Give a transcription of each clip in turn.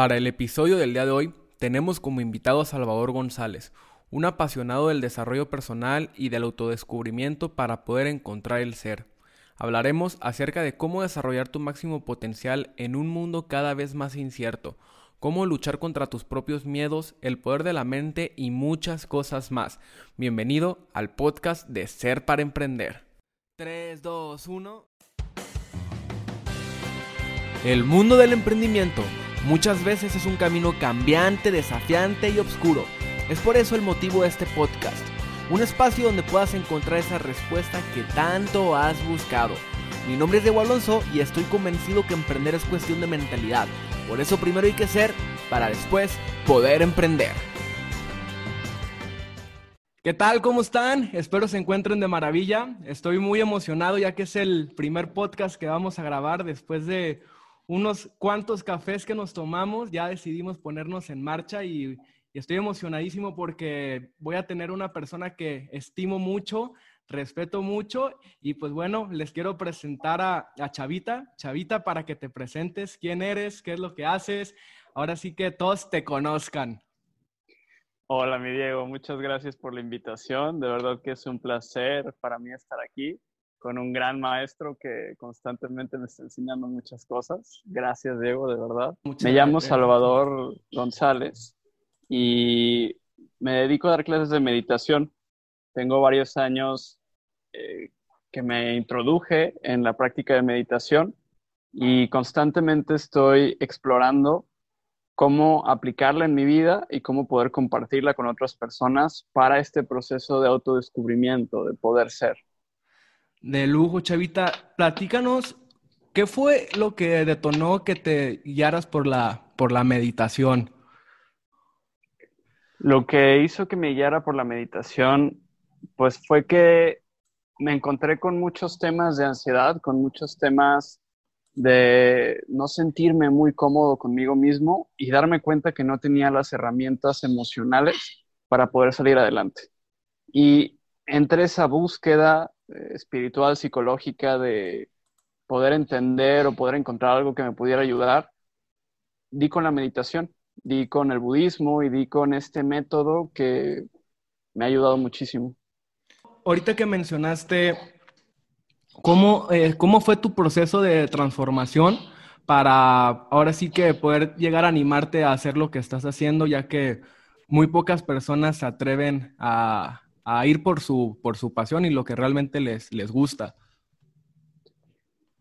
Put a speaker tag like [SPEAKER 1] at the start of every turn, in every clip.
[SPEAKER 1] Para el episodio del día de hoy tenemos como invitado a Salvador González, un apasionado del desarrollo personal y del autodescubrimiento para poder encontrar el ser. Hablaremos acerca de cómo desarrollar tu máximo potencial en un mundo cada vez más incierto, cómo luchar contra tus propios miedos, el poder de la mente y muchas cosas más. Bienvenido al podcast de Ser para Emprender. 3, 2, 1. El mundo del emprendimiento Muchas veces es un camino cambiante, desafiante y oscuro. Es por eso el motivo de este podcast. Un espacio donde puedas encontrar esa respuesta que tanto has buscado. Mi nombre es Diego Alonso y estoy convencido que emprender es cuestión de mentalidad. Por eso primero hay que ser para después poder emprender. ¿Qué tal? ¿Cómo están? Espero se encuentren de maravilla. Estoy muy emocionado ya que es el primer podcast que vamos a grabar después de unos cuantos cafés que nos tomamos, ya decidimos ponernos en marcha y, estoy emocionadísimo porque voy a tener una persona que estimo mucho, respeto mucho y pues bueno, les quiero presentar a, a, Chavita. Chavita, para que te presentes quién eres, qué es lo que haces. Ahora sí que todos te conozcan.
[SPEAKER 2] Hola, mi Diego, muchas gracias por la invitación. De verdad que es un placer para mí estar aquí con un gran maestro que constantemente me está enseñando muchas cosas. Gracias, Diego, de verdad. me llamo Salvador González y me dedico a dar clases de meditación. Tengo varios años eh, que me introduje en la práctica de meditación y constantemente estoy explorando cómo aplicarla en mi vida y cómo poder compartirla con otras personas para este proceso de autodescubrimiento, de poder ser.
[SPEAKER 1] De lujo, Chavita. Platícanos, ¿qué fue lo que detonó que te guiaras por la, por la meditación?
[SPEAKER 2] Lo que hizo que me guiara por la meditación, pues fue que me encontré con muchos temas de ansiedad, con muchos temas de no sentirme muy cómodo conmigo mismo y darme cuenta que no tenía las herramientas emocionales para poder salir adelante. Y entre esa búsqueda espiritual, psicológica, de poder entender o poder encontrar algo que me pudiera ayudar, di con la meditación, di con el budismo y di con este método que me ha ayudado muchísimo.
[SPEAKER 1] Ahorita que mencionaste cómo, eh, cómo fue tu proceso de transformación para ahora sí que poder llegar a animarte a hacer lo que estás haciendo, ya que muy pocas personas se atreven a, a ir por su, por su pasión y lo que realmente les, les gusta.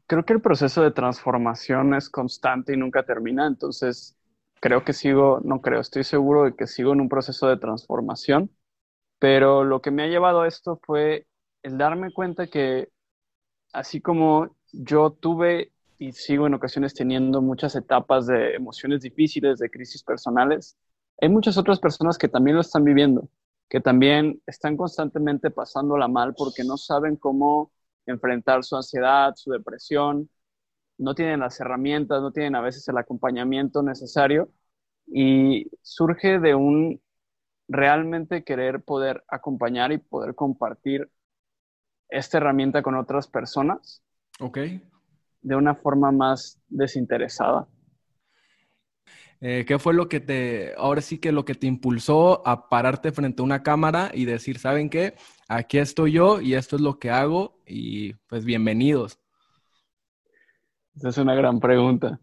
[SPEAKER 2] Creo que el proceso de transformación es constante y nunca termina, entonces creo que sigo, no creo, estoy seguro de que sigo en un proceso de transformación, pero lo que me ha llevado a esto fue el darme cuenta que así como yo tuve y sigo en ocasiones teniendo muchas etapas de emociones difíciles, de crisis personales, hay muchas otras personas que también lo están viviendo que también están constantemente pasándola mal porque no saben cómo enfrentar su ansiedad, su depresión, no tienen las herramientas, no tienen a veces el acompañamiento necesario y surge de un realmente querer poder acompañar y poder compartir esta herramienta con otras personas.
[SPEAKER 1] Ok.
[SPEAKER 2] De una forma más desinteresada.
[SPEAKER 1] Eh, ¿Qué fue lo que te, ahora sí que lo que te impulsó a pararte frente a una cámara y decir, ¿saben qué? Aquí estoy yo y esto es lo que hago y pues bienvenidos.
[SPEAKER 2] Esa es una gran pregunta.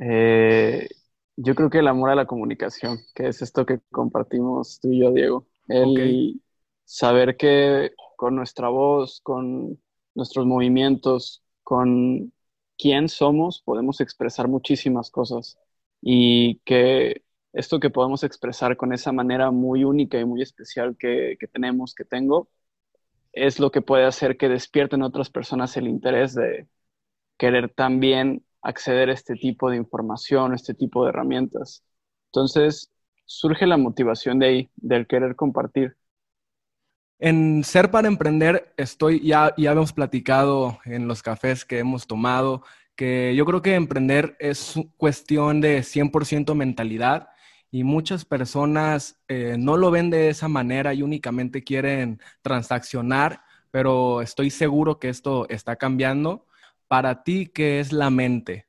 [SPEAKER 2] Eh, yo creo que el amor a la comunicación, que es esto que compartimos tú y yo, Diego. El saber que con nuestra voz, con nuestros movimientos, con quién somos, podemos expresar muchísimas cosas y que esto que podemos expresar con esa manera muy única y muy especial que, tenemos, que tengo, es lo que puede hacer que despierten otras personas el interés de querer también acceder a este tipo de información, este tipo de herramientas. Entonces, surge la motivación de ahí, del querer compartir.
[SPEAKER 1] En Ser para Emprender, estoy, ya, ya hemos platicado en los cafés que hemos tomado, que yo creo que emprender es cuestión de 100% mentalidad y muchas personas eh, no lo ven de esa manera y únicamente quieren transaccionar, pero estoy seguro que esto está cambiando. Para ti, ¿qué es la mente?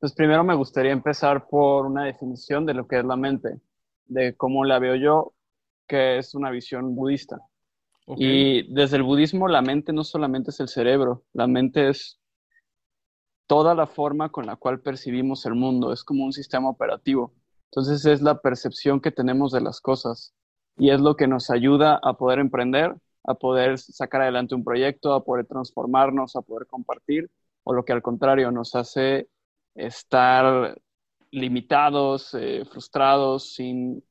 [SPEAKER 2] Pues primero me gustaría empezar por una definición de lo que es la mente, de cómo la veo yo, que es una visión budista. Y desde el budismo la mente no solamente es el cerebro, la mente es toda la forma con la cual percibimos el mundo, es como un sistema operativo. Entonces es la percepción que tenemos de las cosas y es lo que nos ayuda a poder emprender, a poder sacar adelante un proyecto, a poder transformarnos, a poder compartir, o lo que al contrario nos hace estar limitados, eh, frustrados, sin,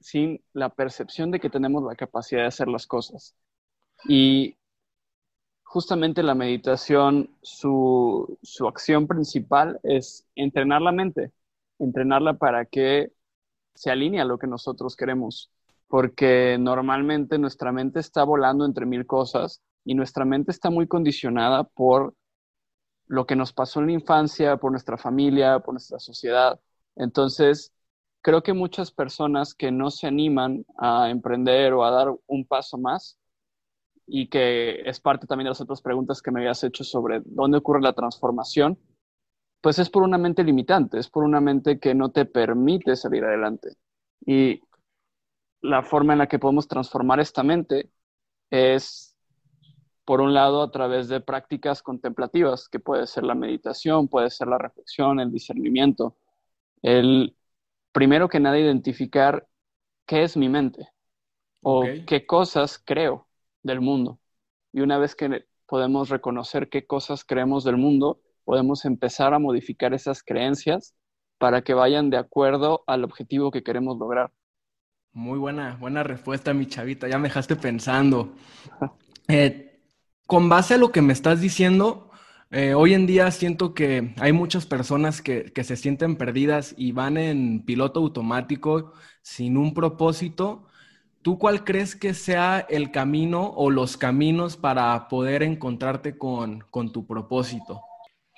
[SPEAKER 2] sin la percepción de que tenemos la capacidad de hacer las cosas. Y justamente la meditación, su, su acción principal es entrenar la mente, entrenarla para que se alinee a lo que nosotros queremos, porque normalmente nuestra mente está volando entre mil cosas y nuestra mente está muy condicionada por lo que nos pasó en la infancia, por nuestra familia, por nuestra sociedad. Entonces, creo que muchas personas que no se animan a emprender o a dar un paso más, y que es parte también de las otras preguntas que me habías hecho sobre dónde ocurre la transformación, pues es por una mente limitante, es por una mente que no te permite salir adelante. Y la forma en la que podemos transformar esta mente es, por un lado, a través de prácticas contemplativas, que puede ser la meditación, puede ser la reflexión, el discernimiento. El, primero que nada, identificar qué es mi mente o qué cosas creo del mundo. Y una vez que podemos reconocer qué cosas creemos del mundo, podemos empezar a modificar esas creencias para que vayan de acuerdo al objetivo que queremos lograr.
[SPEAKER 1] Muy buena, buena respuesta, mi chavita. Ya me dejaste pensando. Eh, con base a lo que me estás diciendo, eh, hoy en día siento que hay muchas personas que, que, se sienten perdidas y van en piloto automático sin un propósito ¿Tú cuál crees que sea el camino o los caminos para poder encontrarte con, tu propósito?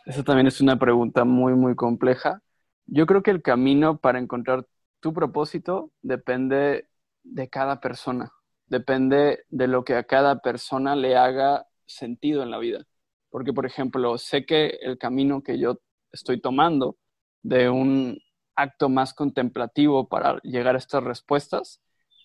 [SPEAKER 2] Esa también es una pregunta muy, muy compleja. Yo creo que el camino para encontrar tu propósito depende de cada persona, depende de lo que a cada persona le haga sentido en la vida. Porque, por ejemplo, sé que el camino que yo estoy tomando de un acto más contemplativo para llegar a estas respuestas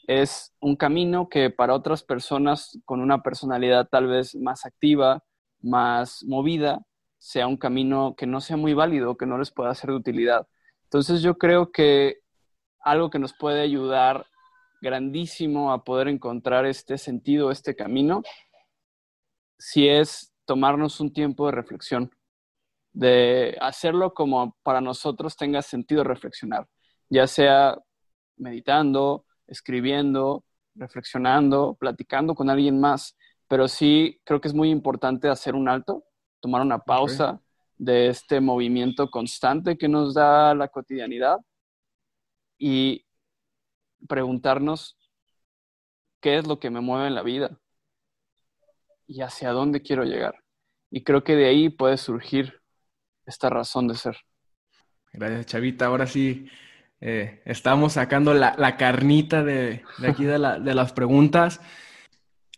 [SPEAKER 2] es un camino que para otras personas con una personalidad tal vez más activa, más movida, sea un camino que no sea muy válido, que no les pueda ser de utilidad. Entonces yo creo que algo que nos puede ayudar grandísimo a poder encontrar este sentido, este camino, si es tomarnos un tiempo de reflexión, de hacerlo como para nosotros tenga sentido reflexionar, ya sea meditando, escribiendo, reflexionando, platicando con alguien más, pero sí creo que es muy importante hacer un alto, tomar una pausa de este movimiento constante que nos da la cotidianidad y preguntarnos qué es lo que me mueve en la vida y hacia dónde quiero llegar. Y creo que de ahí puede surgir esta razón de ser.
[SPEAKER 1] Gracias, Chavita. Ahora sí, eh, estamos sacando la, carnita de, aquí de, las preguntas.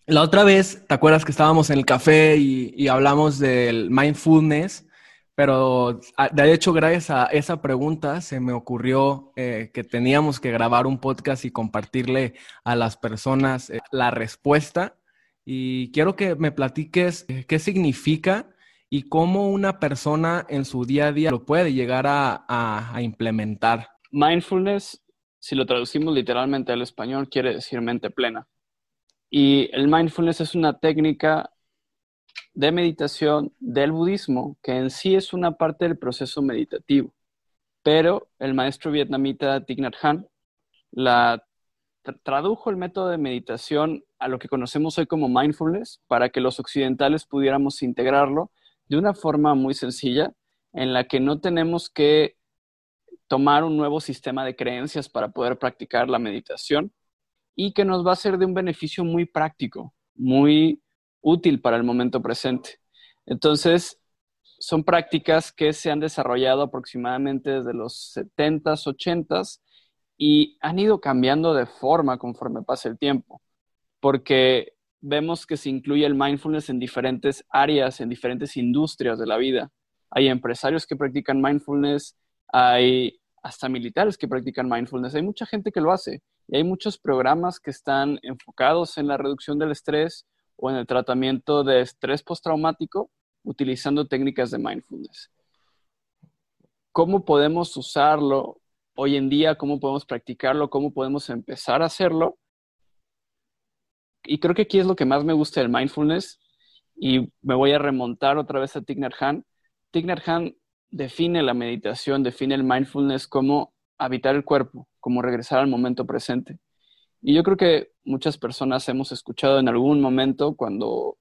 [SPEAKER 1] La otra vez, ¿te acuerdas que estábamos en el café y, hablamos del mindfulness? Pero ah, de hecho, gracias a esa pregunta, se me ocurrió eh, que teníamos que grabar un podcast y compartirle a las personas eh, la respuesta. Y quiero que me platiques qué significa y cómo una persona en su día a día lo puede llegar a implementar.
[SPEAKER 2] Mindfulness, si lo traducimos literalmente al español, quiere decir mente plena. Y el mindfulness es una técnica de meditación del budismo que en sí es una parte del proceso meditativo. Pero el maestro vietnamita Thich Nhat Hanh la tradujo el método de meditación a lo que conocemos hoy como mindfulness para que los occidentales pudiéramos integrarlo de una forma muy sencilla en la que no tenemos que tomar un nuevo sistema de creencias para poder practicar la meditación y que nos va a ser de un beneficio muy práctico, muy útil para el momento presente. Entonces, son prácticas que se han desarrollado aproximadamente desde los 70s, 80s y han ido cambiando de forma conforme pasa el tiempo, porque vemos que se incluye el mindfulness en diferentes áreas, en diferentes industrias de la vida. hay empresarios que practican mindfulness, hay hasta militares que practican mindfulness, hay mucha gente que lo hace y hay muchos programas que están enfocados en la reducción del estrés o en el tratamiento de estrés postraumático utilizando técnicas de mindfulness. ¿Cómo podemos usarlo hoy en día? ¿Cómo podemos practicarlo? ¿Cómo podemos empezar a hacerlo? Y creo que aquí es lo que más me gusta del mindfulness y me voy a remontar otra vez a Thich Nhat Hanh. Thich define la meditación, define el mindfulness como habitar el cuerpo, como regresar al momento presente. Y yo creo que muchas personas hemos escuchado en algún momento cuando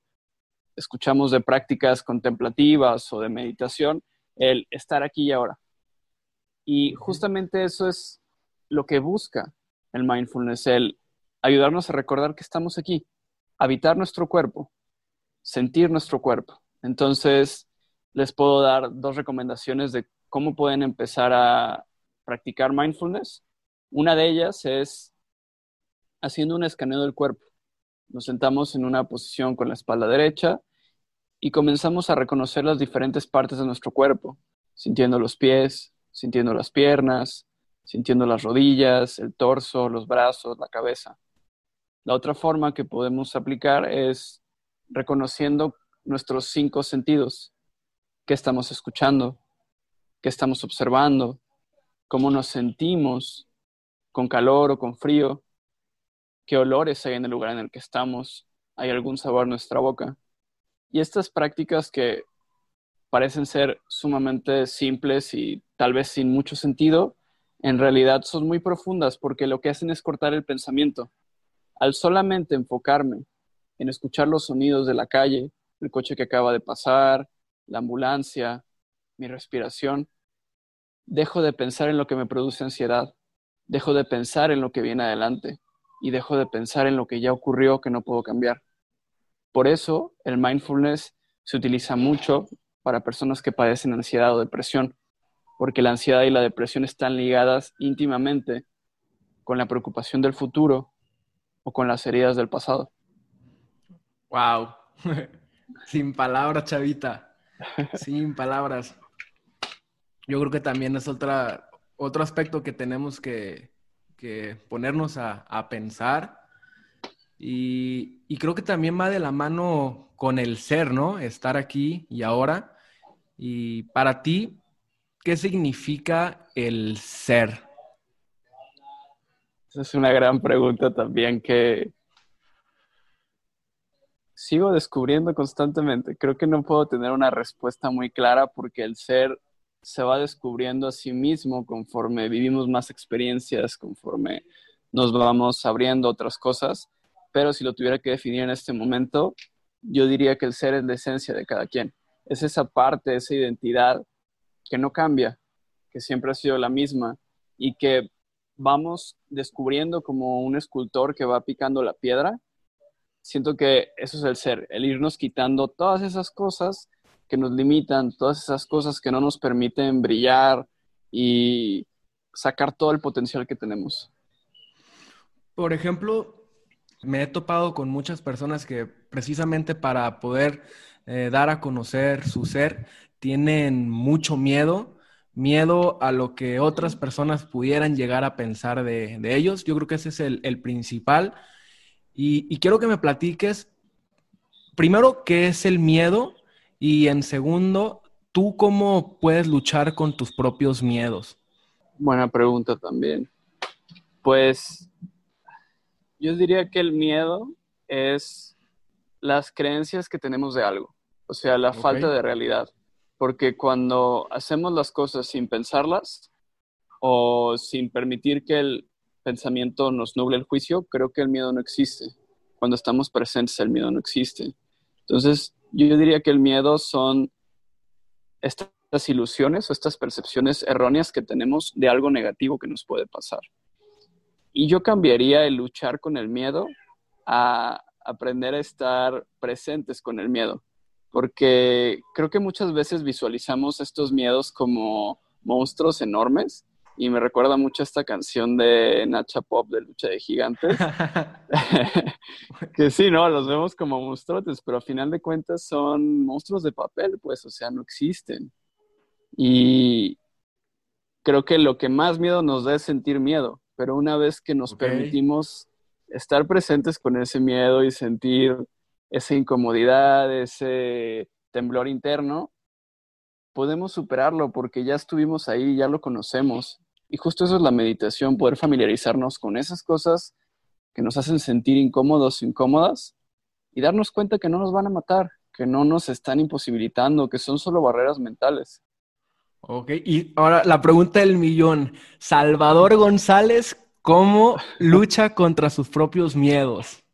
[SPEAKER 2] escuchamos de prácticas contemplativas o de meditación, el estar aquí y ahora. Y justamente eso es lo que busca el mindfulness, el ayudarnos a recordar que estamos aquí, habitar nuestro cuerpo, sentir nuestro cuerpo. Entonces, les puedo dar dos recomendaciones de cómo pueden empezar a practicar mindfulness. Una de ellas es haciendo un escaneo del cuerpo. Nos sentamos en una posición con la espalda derecha y comenzamos a reconocer las diferentes partes de nuestro cuerpo, sintiendo los pies, sintiendo las piernas, sintiendo las rodillas, el torso, los brazos, la cabeza. La otra forma que podemos aplicar es reconociendo nuestros cinco sentidos, qué estamos escuchando, qué estamos observando, cómo nos sentimos, con calor o con frío, qué olores hay en el lugar en el que estamos, hay algún sabor en nuestra boca. Y estas prácticas que parecen ser sumamente simples y tal vez sin mucho sentido, en realidad son muy profundas porque lo que hacen es cortar el pensamiento. Al solamente enfocarme en escuchar los sonidos de la calle, el coche que acaba de pasar, la ambulancia, mi respiración, dejo de pensar en lo que me produce ansiedad, dejo de pensar en lo que viene adelante y dejo de pensar en lo que ya ocurrió que no puedo cambiar. Por eso el mindfulness se utiliza mucho para personas que padecen ansiedad o depresión, porque la ansiedad y la depresión están ligadas íntimamente con la preocupación del futuro o con las heridas del pasado.
[SPEAKER 1] Wow. Sin palabras, chavita. Sin palabras. Yo creo que también es otro aspecto que tenemos que, ponernos a, pensar. Y, y, creo que también va de la mano con el ser, ¿no? Estar aquí y ahora. Y para ti, ¿qué significa el ser?
[SPEAKER 2] Esa es una gran pregunta también que, sigo descubriendo constantemente. Creo que no puedo tener una respuesta muy clara porque el ser se va descubriendo a sí mismo conforme vivimos más experiencias, conforme nos vamos abriendo otras cosas. Pero si lo tuviera que definir en este momento, yo diría que el ser es la esencia de cada quien. Es esa parte, esa identidad que no cambia, que siempre ha sido la misma y que vamos descubriendo como un escultor que va picando la piedra siento que eso es el ser, el irnos quitando todas esas cosas que nos limitan, todas esas cosas que no nos permiten brillar y sacar todo el potencial que tenemos.
[SPEAKER 1] Por ejemplo, me he topado con muchas personas que precisamente para poder eh, dar a conocer su ser tienen mucho miedo, miedo a lo que otras personas pudieran llegar a pensar de, ellos. Yo creo que ese es el, el principal y, quiero que me platiques, primero, qué es el miedo y en segundo, tú cómo puedes luchar con tus propios miedos.
[SPEAKER 2] Buena pregunta también. Pues yo diría que el miedo es las creencias que tenemos de algo, o sea, la falta de realidad. Porque cuando hacemos las cosas sin pensarlas o sin permitir que el, pensamiento nos nuble el juicio, creo que el miedo no existe. Cuando estamos presentes, el miedo no existe. Entonces, yo diría que el miedo son estas ilusiones o estas percepciones erróneas que tenemos de algo negativo que nos puede pasar. Y yo cambiaría el luchar con el miedo a aprender a estar presentes con el miedo, porque creo que muchas veces visualizamos estos miedos como monstruos enormes y me recuerda mucho esta canción de Nacha Pop de Lucha de Gigantes. que sí, ¿no? Los vemos como monstruos, pero a final de cuentas son monstruos de papel, pues, o sea, no existen. Y creo que lo que más miedo nos da es sentir miedo, pero una vez que nos permitimos estar presentes con ese miedo y sentir esa incomodidad, ese temblor interno, podemos superarlo porque ya estuvimos ahí, ya lo conocemos. Y justo eso es la meditación, poder familiarizarnos con esas cosas que nos hacen sentir incómodos, incómodas, y darnos cuenta que no nos van a matar, que no nos están imposibilitando, que son solo barreras mentales.
[SPEAKER 1] Ok, y ahora la pregunta del millón. Salvador González, ¿cómo lucha contra sus propios miedos?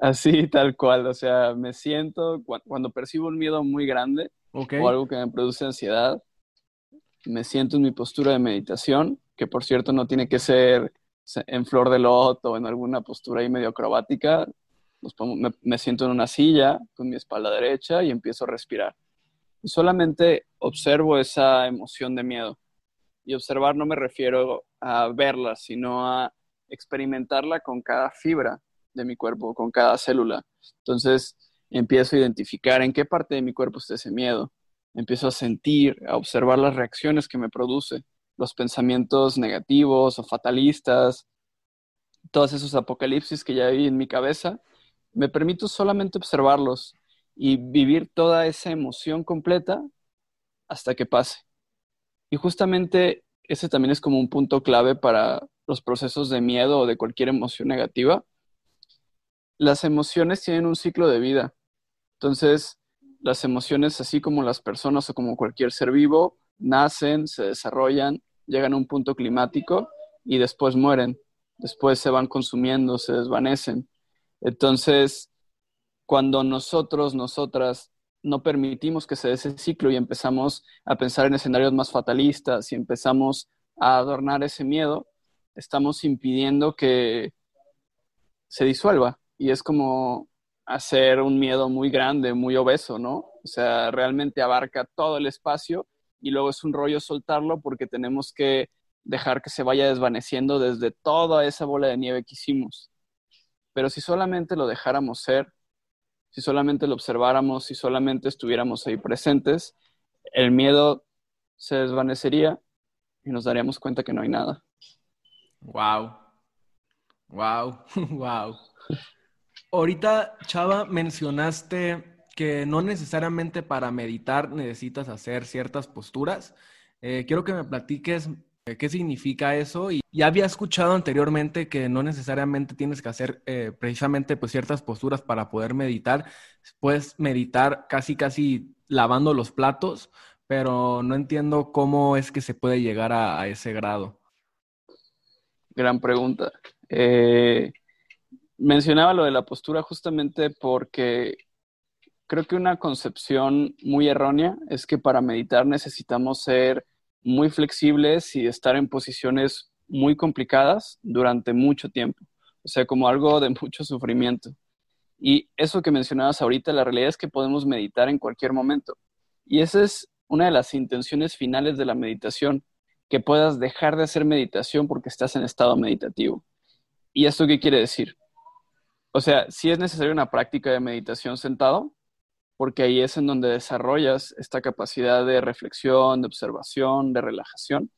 [SPEAKER 2] Así, tal cual. O sea, me siento, cuando percibo un miedo muy grande o algo que me produce ansiedad, me siento en mi postura de meditación, que por cierto no tiene que ser en flor de loto o en alguna postura ahí medio acrobática. me, siento en una silla con mi espalda derecha y empiezo a respirar. Y solamente observo esa emoción de miedo. Y observar no me refiero a verla, sino a experimentarla con cada fibra de mi cuerpo, con cada célula. Entonces empiezo a identificar en qué parte de mi cuerpo está ese miedo. Empiezo a sentir, a observar las reacciones que me produce, los pensamientos negativos o fatalistas, todos esos apocalipsis que ya vi en mi cabeza. Me permito solamente observarlos y vivir toda esa emoción completa hasta que pase. Y justamente ese también es como un punto clave para los procesos de miedo o de cualquier emoción negativa, las emociones tienen un ciclo de vida. Entonces, las emociones, así como las personas o como cualquier ser vivo, nacen, se desarrollan, llegan a un punto climático y después mueren. Después se van consumiendo, se desvanecen. Entonces, cuando nosotros, nosotras, no permitimos que se dé ese ciclo y empezamos a pensar en escenarios más fatalistas y empezamos a adornar ese miedo, estamos impidiendo que se disuelva y es como hacer un miedo muy grande, muy obeso, ¿no? O sea, realmente abarca todo el espacio y luego es un rollo soltarlo porque tenemos que dejar que se vaya desvaneciendo desde toda esa bola de nieve que hicimos. Pero si solamente lo dejáramos ser, si solamente lo observáramos, si solamente estuviéramos ahí presentes, el miedo se desvanecería y nos daríamos cuenta que no hay nada.
[SPEAKER 1] Wow. Wow. wow. Ahorita, Chava, mencionaste que no necesariamente para meditar necesitas hacer ciertas posturas. Eh, quiero que me platiques eh, qué significa eso. Y ya había escuchado anteriormente que no necesariamente tienes que hacer eh, precisamente pues, ciertas posturas para poder meditar. Puedes meditar casi, casi lavando los platos, pero no entiendo cómo es que se puede llegar a, a ese grado.
[SPEAKER 2] Gran pregunta. Eh, mencionaba lo de la postura justamente porque creo que una concepción muy errónea es que para meditar necesitamos ser muy flexibles y estar en posiciones muy complicadas durante mucho tiempo, o sea, como algo de mucho sufrimiento. Y eso que mencionabas ahorita, la realidad es que podemos meditar en cualquier momento. Y esa es una de las intenciones finales de la meditación, que puedas dejar de hacer meditación porque estás en estado meditativo. ¿Y esto qué quiere decir? O sea, sí es necesaria una práctica de meditación sentado, porque ahí es en donde desarrollas esta capacidad de reflexión, de observación, de relajación.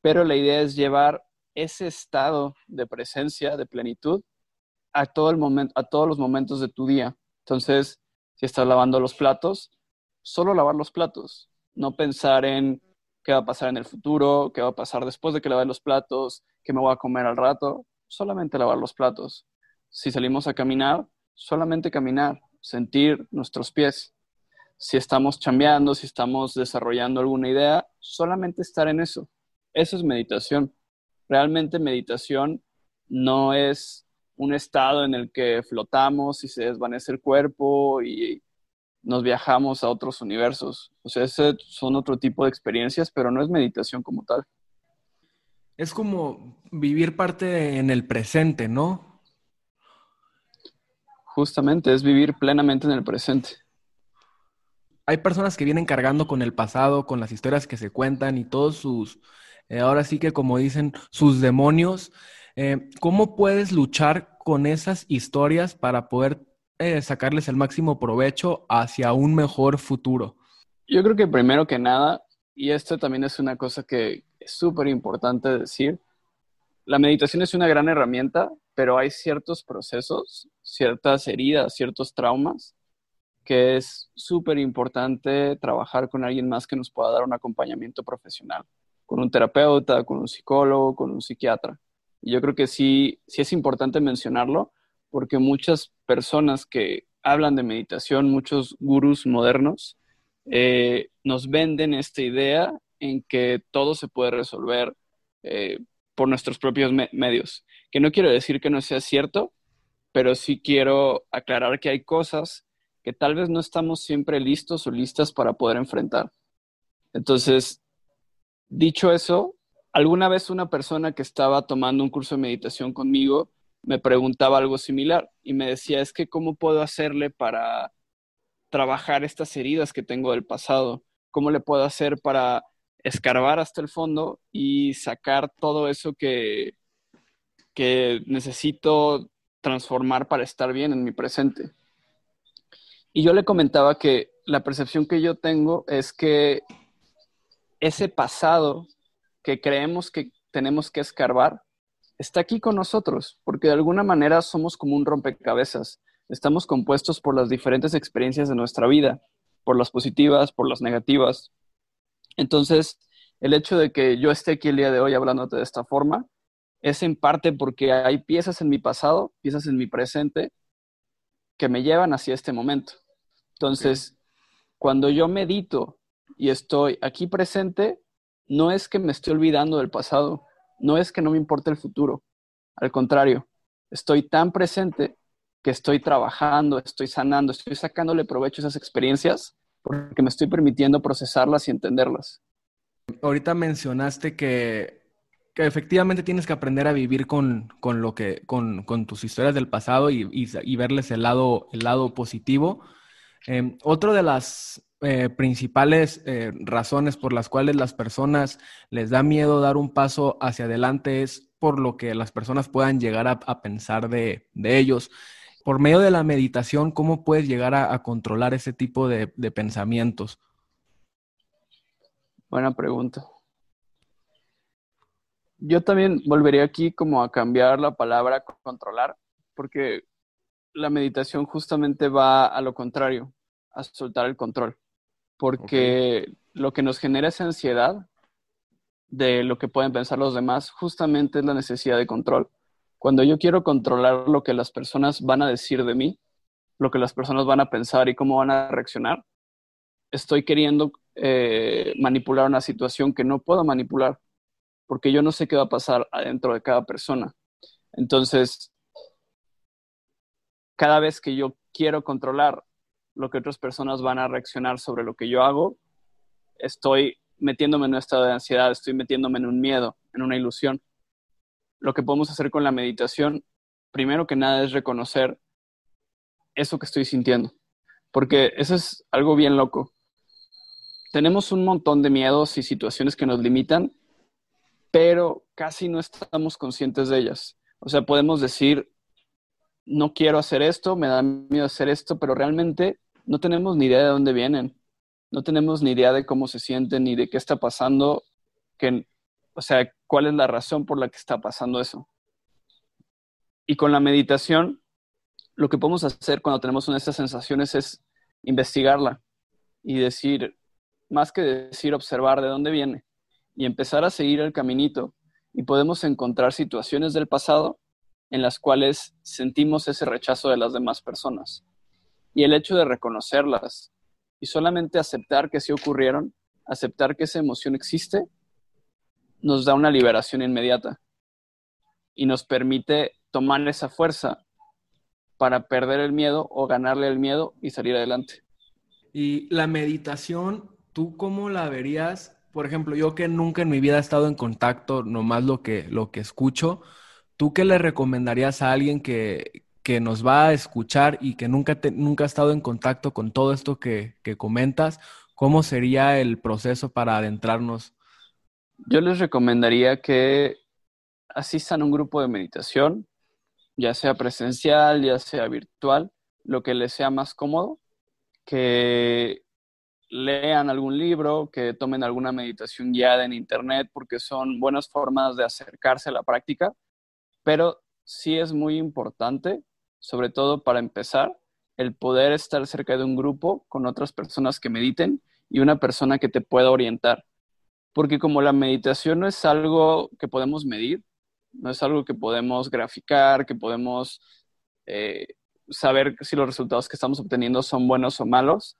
[SPEAKER 2] Pero la idea es llevar ese estado de presencia, de plenitud, a, todo el momento, a todos los momentos de tu día. Entonces, si estás lavando los platos, solo lavar los platos, no pensar en qué va a pasar en el futuro, qué va a pasar después de que lave los platos, qué me voy a comer al rato, solamente lavar los platos si salimos a caminar, solamente caminar, sentir nuestros pies. Si estamos chambeando, si estamos desarrollando alguna idea, solamente estar en eso. Eso es meditación. Realmente meditación no es un estado en el que flotamos y se desvanece el cuerpo y nos viajamos a otros universos. O sea, ese son otro tipo de experiencias, pero no es meditación como tal.
[SPEAKER 1] Es como vivir parte en el presente, ¿no?
[SPEAKER 2] Justamente, es vivir plenamente en el presente.
[SPEAKER 1] Hay personas que vienen cargando con el pasado, con las historias que se cuentan y todos sus, eh, ahora sí que como dicen, sus demonios. Eh, ¿Cómo puedes luchar con esas historias para poder eh, sacarles el máximo provecho hacia un mejor futuro?
[SPEAKER 2] Yo creo que primero que nada, y esto también es una cosa que es súper importante decir, la meditación es una gran herramienta, pero hay ciertos procesos, ciertas heridas, ciertos traumas que es súper importante trabajar con alguien más que nos pueda dar un acompañamiento profesional, con un terapeuta, con un psicólogo, con un psiquiatra. Y yo creo que sí, sí es importante mencionarlo porque muchas personas que hablan de meditación, muchos gurús modernos, eh, nos venden esta idea en que todo se puede resolver eh, por nuestros propios medios. Que no quiero decir que no sea cierto, pero sí quiero aclarar que hay cosas que tal vez no estamos siempre listos o listas para poder enfrentar. Entonces, dicho eso, alguna vez una persona que estaba tomando un curso de meditación conmigo me preguntaba algo similar y me decía, es que ¿cómo puedo hacerle para trabajar estas heridas que tengo del pasado? ¿Cómo le puedo hacer para escarbar hasta el fondo y sacar todo eso que, que necesito transformar para estar bien en mi presente? Y yo le comentaba que la percepción que yo tengo es que ese pasado que creemos que tenemos que escarbar está aquí con nosotros, porque de alguna manera somos como un rompecabezas. Estamos compuestos por las diferentes experiencias de nuestra vida, por las positivas, por las negativas. Entonces, el hecho de que yo esté aquí el día de hoy hablándote de esta forma es en parte porque hay piezas en mi pasado, piezas en mi presente, que me llevan hacia este momento. Entonces, cuando yo medito y estoy aquí presente, no es que me esté olvidando del pasado, no es que no me importe el futuro. Al contrario, estoy tan presente que estoy trabajando, estoy sanando, estoy sacándole provecho a esas experiencias porque me estoy permitiendo procesarlas y entenderlas.
[SPEAKER 1] Ahorita mencionaste que, efectivamente tienes que aprender a vivir con, lo que, con, tus historias del pasado y, y, verles el lado, el lado positivo. Eh, otra de las eh, principales eh, razones por las cuales las personas les da miedo dar un paso hacia adelante es por lo que las personas puedan llegar a, pensar de, ellos. Por medio de la meditación, ¿cómo puedes llegar a, controlar ese tipo de, pensamientos?
[SPEAKER 2] Buena pregunta. Yo también volvería aquí como a cambiar la palabra controlar, porque la meditación justamente va a lo contrario, a soltar el control, porque lo que nos genera esa ansiedad de lo que pueden pensar los demás justamente es la necesidad de control. Cuando yo quiero controlar lo que las personas van a decir de mí, lo que las personas van a pensar y cómo van a reaccionar, estoy queriendo eh, manipular una situación que no puedo manipular, porque yo no sé qué va a pasar adentro de cada persona. Entonces, cada vez que yo quiero controlar lo que otras personas van a reaccionar sobre lo que yo hago, estoy metiéndome en un estado de ansiedad, estoy metiéndome en un miedo, en una ilusión. Lo que podemos hacer con la meditación, primero que nada, es reconocer eso que estoy sintiendo, porque eso es algo bien loco. Tenemos un montón de miedos y situaciones que nos limitan, pero casi no estamos conscientes de ellas. O sea, podemos decir, no quiero hacer esto, me da miedo hacer esto, pero realmente no tenemos ni idea de dónde vienen, no tenemos ni idea de cómo se sienten ni de qué está pasando, que, o sea, cuál es la razón por la que está pasando eso. Y con la meditación, lo que podemos hacer cuando tenemos una de estas sensaciones es investigarla y decir, más que decir, observar de dónde viene y empezar a seguir el caminito. Y podemos encontrar situaciones del pasado en las cuales sentimos ese rechazo de las demás personas. Y el hecho de reconocerlas y solamente aceptar que sí ocurrieron, aceptar que esa emoción existe, nos da una liberación inmediata y nos permite tomar esa fuerza para perder el miedo o ganarle el miedo y salir adelante.
[SPEAKER 1] Y la meditación, ¿tú cómo la verías? Por ejemplo, yo que nunca en mi vida he estado en contacto, nomás lo que, lo que escucho, ¿Tú qué le recomendarías a alguien que, nos va a escuchar y que nunca, nunca ha estado en contacto con todo esto que, comentas? ¿Cómo sería el proceso para adentrarnos?
[SPEAKER 2] Yo les recomendaría que asistan a un grupo de meditación, ya sea presencial, ya sea virtual, lo que les sea más cómodo, que lean algún libro, que tomen alguna meditación guiada en internet, porque son buenas formas de acercarse a la práctica, pero sí es muy importante, sobre todo para empezar, el poder estar cerca de un grupo con otras personas que mediten y una persona que te pueda orientar. Porque como la meditación no es algo que podemos medir, no es algo que podemos graficar, que podemos eh, saber si los resultados que estamos obteniendo son buenos o malos,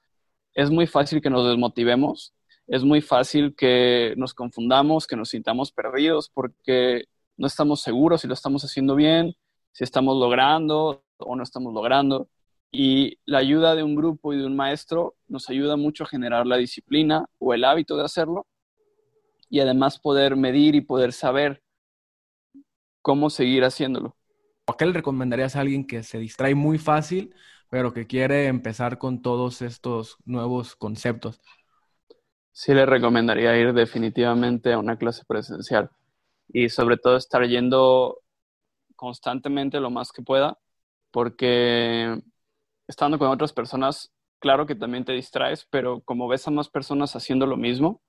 [SPEAKER 2] es muy fácil que nos desmotivemos, es muy fácil que nos confundamos, que nos sintamos perdidos porque no estamos seguros si lo estamos haciendo bien, si estamos logrando o no estamos logrando. Y la ayuda de un grupo y de un maestro nos ayuda mucho a generar la disciplina o el hábito de hacerlo y además poder medir y poder saber cómo seguir haciéndolo.
[SPEAKER 1] ¿A qué le recomendarías a alguien que se distrae muy fácil, pero que quiere empezar con todos estos nuevos conceptos?
[SPEAKER 2] Sí, le recomendaría ir definitivamente a una clase presencial y sobre todo estar yendo constantemente lo más que pueda, porque estando con otras personas, claro que también te distraes, pero como ves a más personas haciendo lo mismo,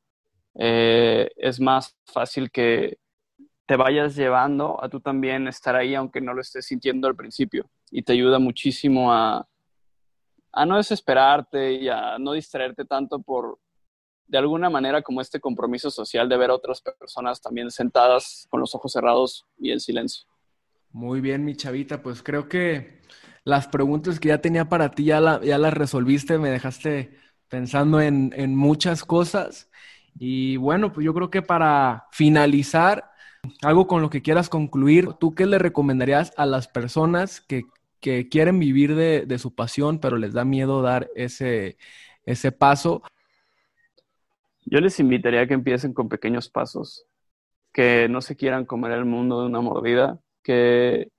[SPEAKER 2] eh, es más fácil que te vayas llevando a tú también estar ahí, aunque no lo estés sintiendo al principio. Y te ayuda muchísimo a, a no desesperarte y a no distraerte tanto por, de alguna manera, como este compromiso social de ver a otras personas también sentadas con los ojos cerrados y en silencio.
[SPEAKER 1] Muy bien, mi chavita, pues creo que las preguntas que ya tenía para ti ya, las resolviste, me dejaste pensando en, en muchas cosas. Y bueno, pues yo creo que para finalizar, algo con lo que quieras concluir, ¿tú qué le recomendarías a las personas que, quieren vivir de, su pasión, pero les da miedo dar ese, ese paso?
[SPEAKER 2] Yo les invitaría a que empiecen con pequeños pasos, que no se quieran comer el mundo de una mordida, que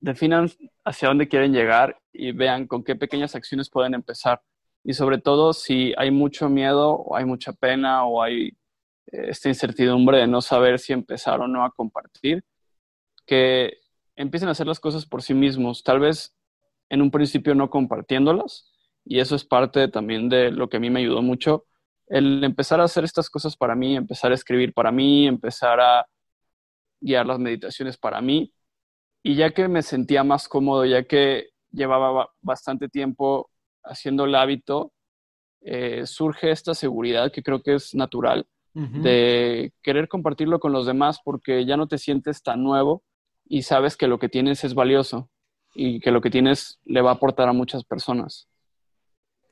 [SPEAKER 2] definan hacia dónde quieren llegar y vean con qué pequeñas acciones pueden empezar y sobre todo si hay mucho miedo o hay mucha pena o hay eh, esta incertidumbre de no saber si empezar o no a compartir, que empiecen a hacer las cosas por sí mismos, tal vez en un principio no compartiéndolas, y eso es parte también de lo que a mí me ayudó mucho, el empezar a hacer estas cosas para mí, empezar a escribir para mí, empezar a guiar las meditaciones para mí, y ya que me sentía más cómodo, ya que llevaba bastante tiempo haciendo el hábito, eh, surge esta seguridad que creo que es natural de querer compartirlo con los demás porque ya no te sientes tan nuevo y sabes que lo que tienes es valioso y que lo que tienes le va a aportar a muchas personas.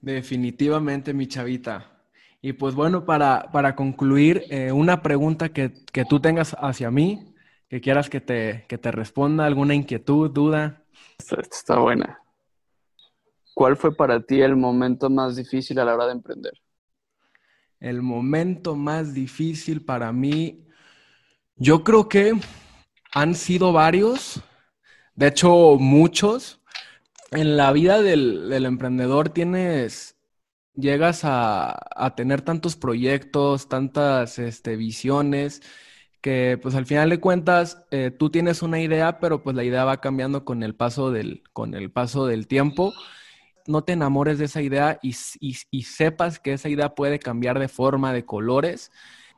[SPEAKER 1] Definitivamente, mi chavita. Y pues bueno, para, para concluir, eh, una pregunta que, que, tú tengas hacia mí, que quieras que te, que te responda, alguna inquietud, duda.
[SPEAKER 2] esta está buena. ¿Cuál fue para ti el momento más difícil a la hora de emprender?
[SPEAKER 1] El momento más difícil para mí, yo creo que han sido varios, de hecho muchos. En la vida del, emprendedor tienes, llegas a, tener tantos proyectos, tantas este, visiones, que pues al final de cuentas eh, tú tienes una idea, pero pues la idea va cambiando con el paso del, con el paso del tiempo no te enamores de esa idea y, sepas que esa idea puede cambiar de forma, de colores.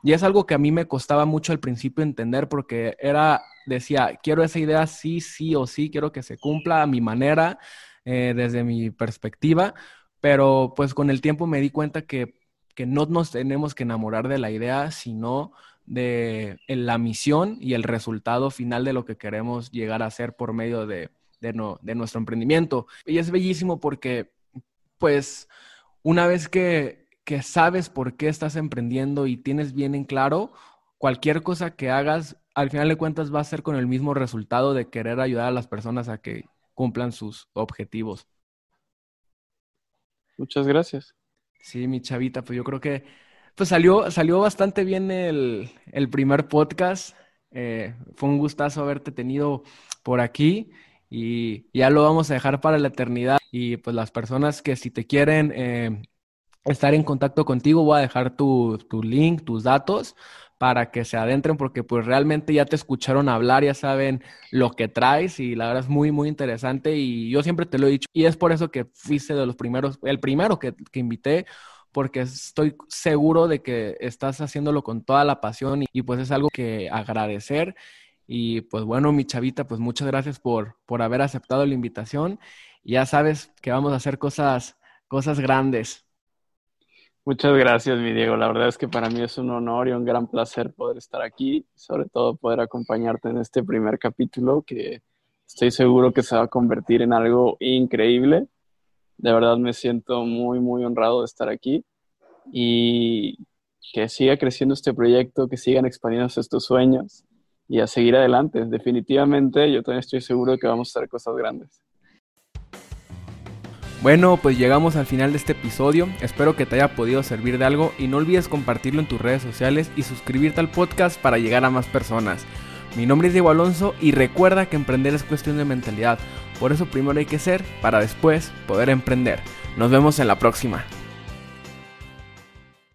[SPEAKER 1] Y es algo que a mí me costaba mucho al principio entender porque era, decía, quiero esa idea sí, sí o sí, quiero que se cumpla a mi manera, eh, desde mi perspectiva, pero pues con el tiempo me di cuenta que, que no nos tenemos que enamorar de la idea, sino de la misión y el resultado final de lo que queremos llegar a ser por medio de, de, nuestro emprendimiento. Y es bellísimo porque, pues, una vez que, que sabes por qué estás emprendiendo y tienes bien en claro, cualquier cosa que hagas, al final de cuentas va a ser con el mismo resultado de querer ayudar a las personas a que cumplan sus objetivos.
[SPEAKER 2] Muchas gracias.
[SPEAKER 1] Sí, mi chavita, pues yo creo que pues salió, salió bastante bien el, el primer podcast. Eh, fue un gustazo haberte tenido por aquí y ya lo vamos a dejar para la eternidad. Y pues las personas que si te quieren eh, estar en contacto contigo, voy a dejar tu, tu, link, tus datos, para que se adentren porque pues realmente ya te escucharon hablar, ya saben lo que traes y la verdad es muy, muy interesante y yo siempre te lo he dicho y es por eso que fuiste de los primeros, el primero que, que invité porque estoy seguro de que estás haciéndolo con toda la pasión y, pues es algo que agradecer. Y pues bueno, mi chavita, pues muchas gracias por, por haber aceptado la invitación. Ya sabes que vamos a hacer cosas, cosas grandes.
[SPEAKER 2] Muchas gracias, mi Diego. La verdad es que para mí es un honor y un gran placer poder estar aquí, sobre todo poder acompañarte en este primer capítulo que estoy seguro que se va a convertir en algo increíble. De verdad me siento muy, muy honrado de estar aquí y que siga creciendo este proyecto, que sigan expandiéndose estos sueños y a seguir adelante. Definitivamente yo también estoy seguro de que vamos a hacer cosas grandes.
[SPEAKER 1] Bueno, pues llegamos al final de este episodio. Espero que te haya podido servir de algo y no olvides compartirlo en tus redes sociales y suscribirte al podcast para llegar a más personas. Mi nombre es Diego Alonso y recuerda que emprender es cuestión de mentalidad. Por eso primero hay que ser para después poder emprender. Nos vemos en la próxima.